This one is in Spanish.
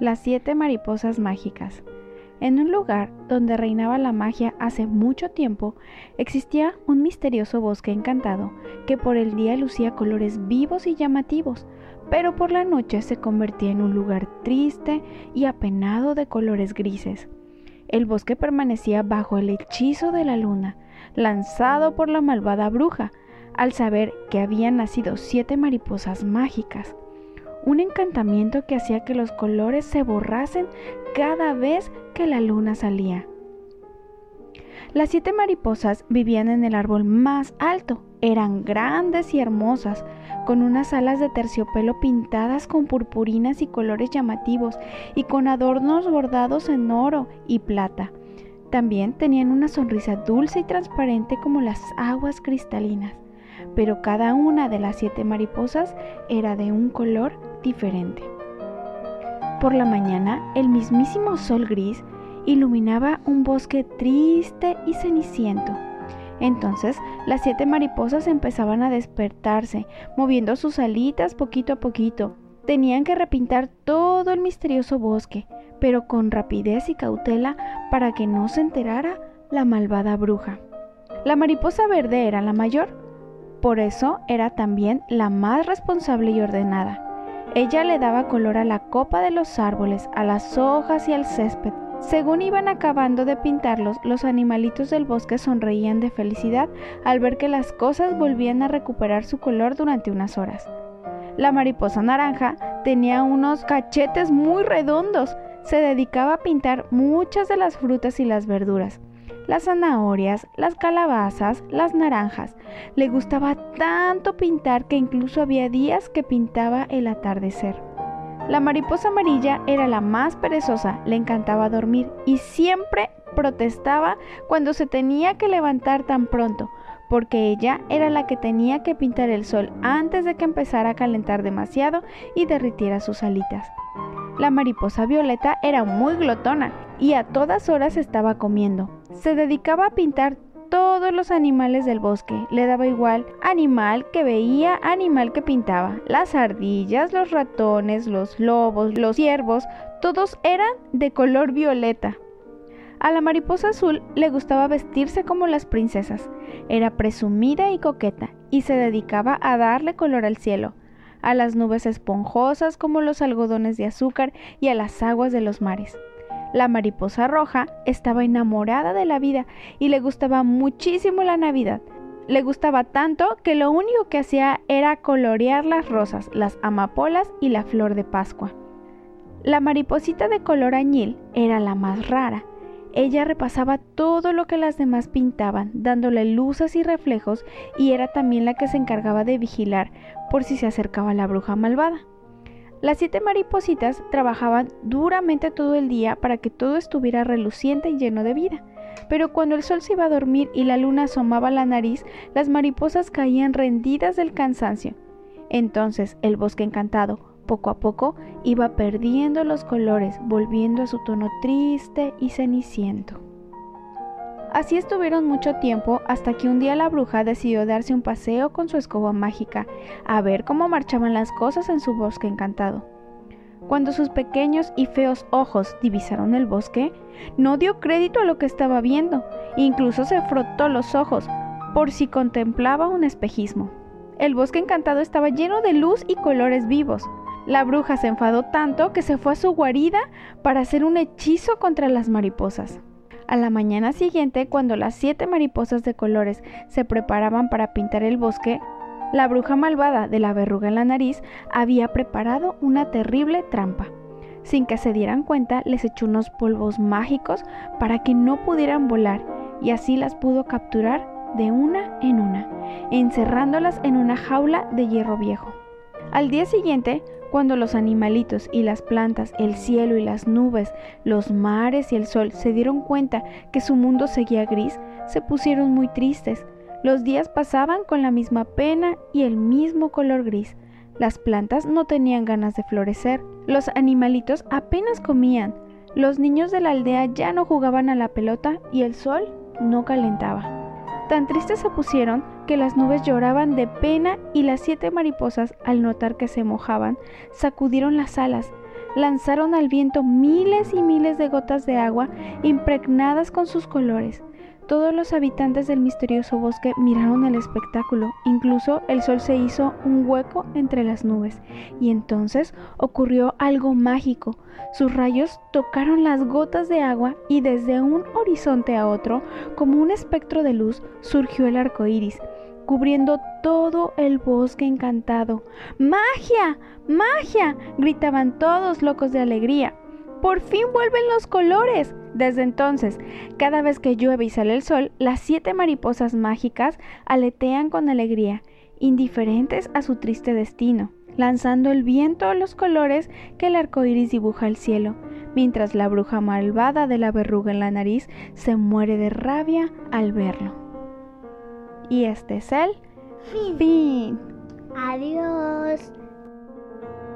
Las siete mariposas mágicas. En un lugar donde reinaba la magia hace mucho tiempo, existía un misterioso bosque encantado que por el día lucía colores vivos y llamativos, pero por la noche se convertía en un lugar triste y apenado de colores grises. El bosque permanecía bajo el hechizo de la luna, lanzado por la malvada bruja, al saber que habían nacido siete mariposas mágicas un encantamiento que hacía que los colores se borrasen cada vez que la luna salía. Las siete mariposas vivían en el árbol más alto, eran grandes y hermosas, con unas alas de terciopelo pintadas con purpurinas y colores llamativos y con adornos bordados en oro y plata. También tenían una sonrisa dulce y transparente como las aguas cristalinas, pero cada una de las siete mariposas era de un color diferente. Por la mañana, el mismísimo sol gris iluminaba un bosque triste y ceniciento. Entonces las siete mariposas empezaban a despertarse, moviendo sus alitas poquito a poquito. Tenían que repintar todo el misterioso bosque, pero con rapidez y cautela para que no se enterara la malvada bruja. La mariposa verde era la mayor, por eso era también la más responsable y ordenada. Ella le daba color a la copa de los árboles, a las hojas y al césped. Según iban acabando de pintarlos, los animalitos del bosque sonreían de felicidad al ver que las cosas volvían a recuperar su color durante unas horas. La mariposa naranja tenía unos cachetes muy redondos. Se dedicaba a pintar muchas de las frutas y las verduras las zanahorias, las calabazas, las naranjas. Le gustaba tanto pintar que incluso había días que pintaba el atardecer. La mariposa amarilla era la más perezosa, le encantaba dormir y siempre protestaba cuando se tenía que levantar tan pronto, porque ella era la que tenía que pintar el sol antes de que empezara a calentar demasiado y derritiera sus alitas. La mariposa violeta era muy glotona y a todas horas estaba comiendo. Se dedicaba a pintar todos los animales del bosque. Le daba igual animal que veía, animal que pintaba. Las ardillas, los ratones, los lobos, los ciervos, todos eran de color violeta. A la mariposa azul le gustaba vestirse como las princesas. Era presumida y coqueta y se dedicaba a darle color al cielo, a las nubes esponjosas como los algodones de azúcar y a las aguas de los mares. La mariposa roja estaba enamorada de la vida y le gustaba muchísimo la Navidad. Le gustaba tanto que lo único que hacía era colorear las rosas, las amapolas y la flor de Pascua. La mariposita de color añil era la más rara. Ella repasaba todo lo que las demás pintaban, dándole luces y reflejos, y era también la que se encargaba de vigilar por si se acercaba la bruja malvada. Las siete maripositas trabajaban duramente todo el día para que todo estuviera reluciente y lleno de vida. Pero cuando el sol se iba a dormir y la luna asomaba la nariz, las mariposas caían rendidas del cansancio. Entonces el bosque encantado, poco a poco, iba perdiendo los colores, volviendo a su tono triste y ceniciento. Así estuvieron mucho tiempo hasta que un día la bruja decidió darse un paseo con su escoba mágica, a ver cómo marchaban las cosas en su bosque encantado. Cuando sus pequeños y feos ojos divisaron el bosque, no dio crédito a lo que estaba viendo, incluso se frotó los ojos, por si contemplaba un espejismo. El bosque encantado estaba lleno de luz y colores vivos. La bruja se enfadó tanto que se fue a su guarida para hacer un hechizo contra las mariposas. A la mañana siguiente, cuando las siete mariposas de colores se preparaban para pintar el bosque, la bruja malvada de la verruga en la nariz había preparado una terrible trampa. Sin que se dieran cuenta, les echó unos polvos mágicos para que no pudieran volar y así las pudo capturar de una en una, encerrándolas en una jaula de hierro viejo. Al día siguiente, cuando los animalitos y las plantas, el cielo y las nubes, los mares y el sol se dieron cuenta que su mundo seguía gris, se pusieron muy tristes. Los días pasaban con la misma pena y el mismo color gris. Las plantas no tenían ganas de florecer. Los animalitos apenas comían. Los niños de la aldea ya no jugaban a la pelota y el sol no calentaba. Tan tristes se pusieron que las nubes lloraban de pena y las siete mariposas, al notar que se mojaban, sacudieron las alas. lanzaron al viento miles y miles de gotas de agua impregnadas con sus colores. Todos los habitantes del misterioso bosque miraron el espectáculo, incluso el sol se hizo un hueco entre las nubes, y entonces ocurrió algo mágico. Sus rayos tocaron las gotas de agua y desde un horizonte a otro, como un espectro de luz, surgió el arco iris, cubriendo todo el bosque encantado. ¡Magia! ¡Magia! gritaban todos locos de alegría. ¡Por fin vuelven los colores! Desde entonces, cada vez que llueve y sale el sol, las siete mariposas mágicas aletean con alegría, indiferentes a su triste destino, lanzando el viento a los colores que el arco iris dibuja al cielo, mientras la bruja malvada de la verruga en la nariz se muere de rabia al verlo. Y este es el fin. Adiós.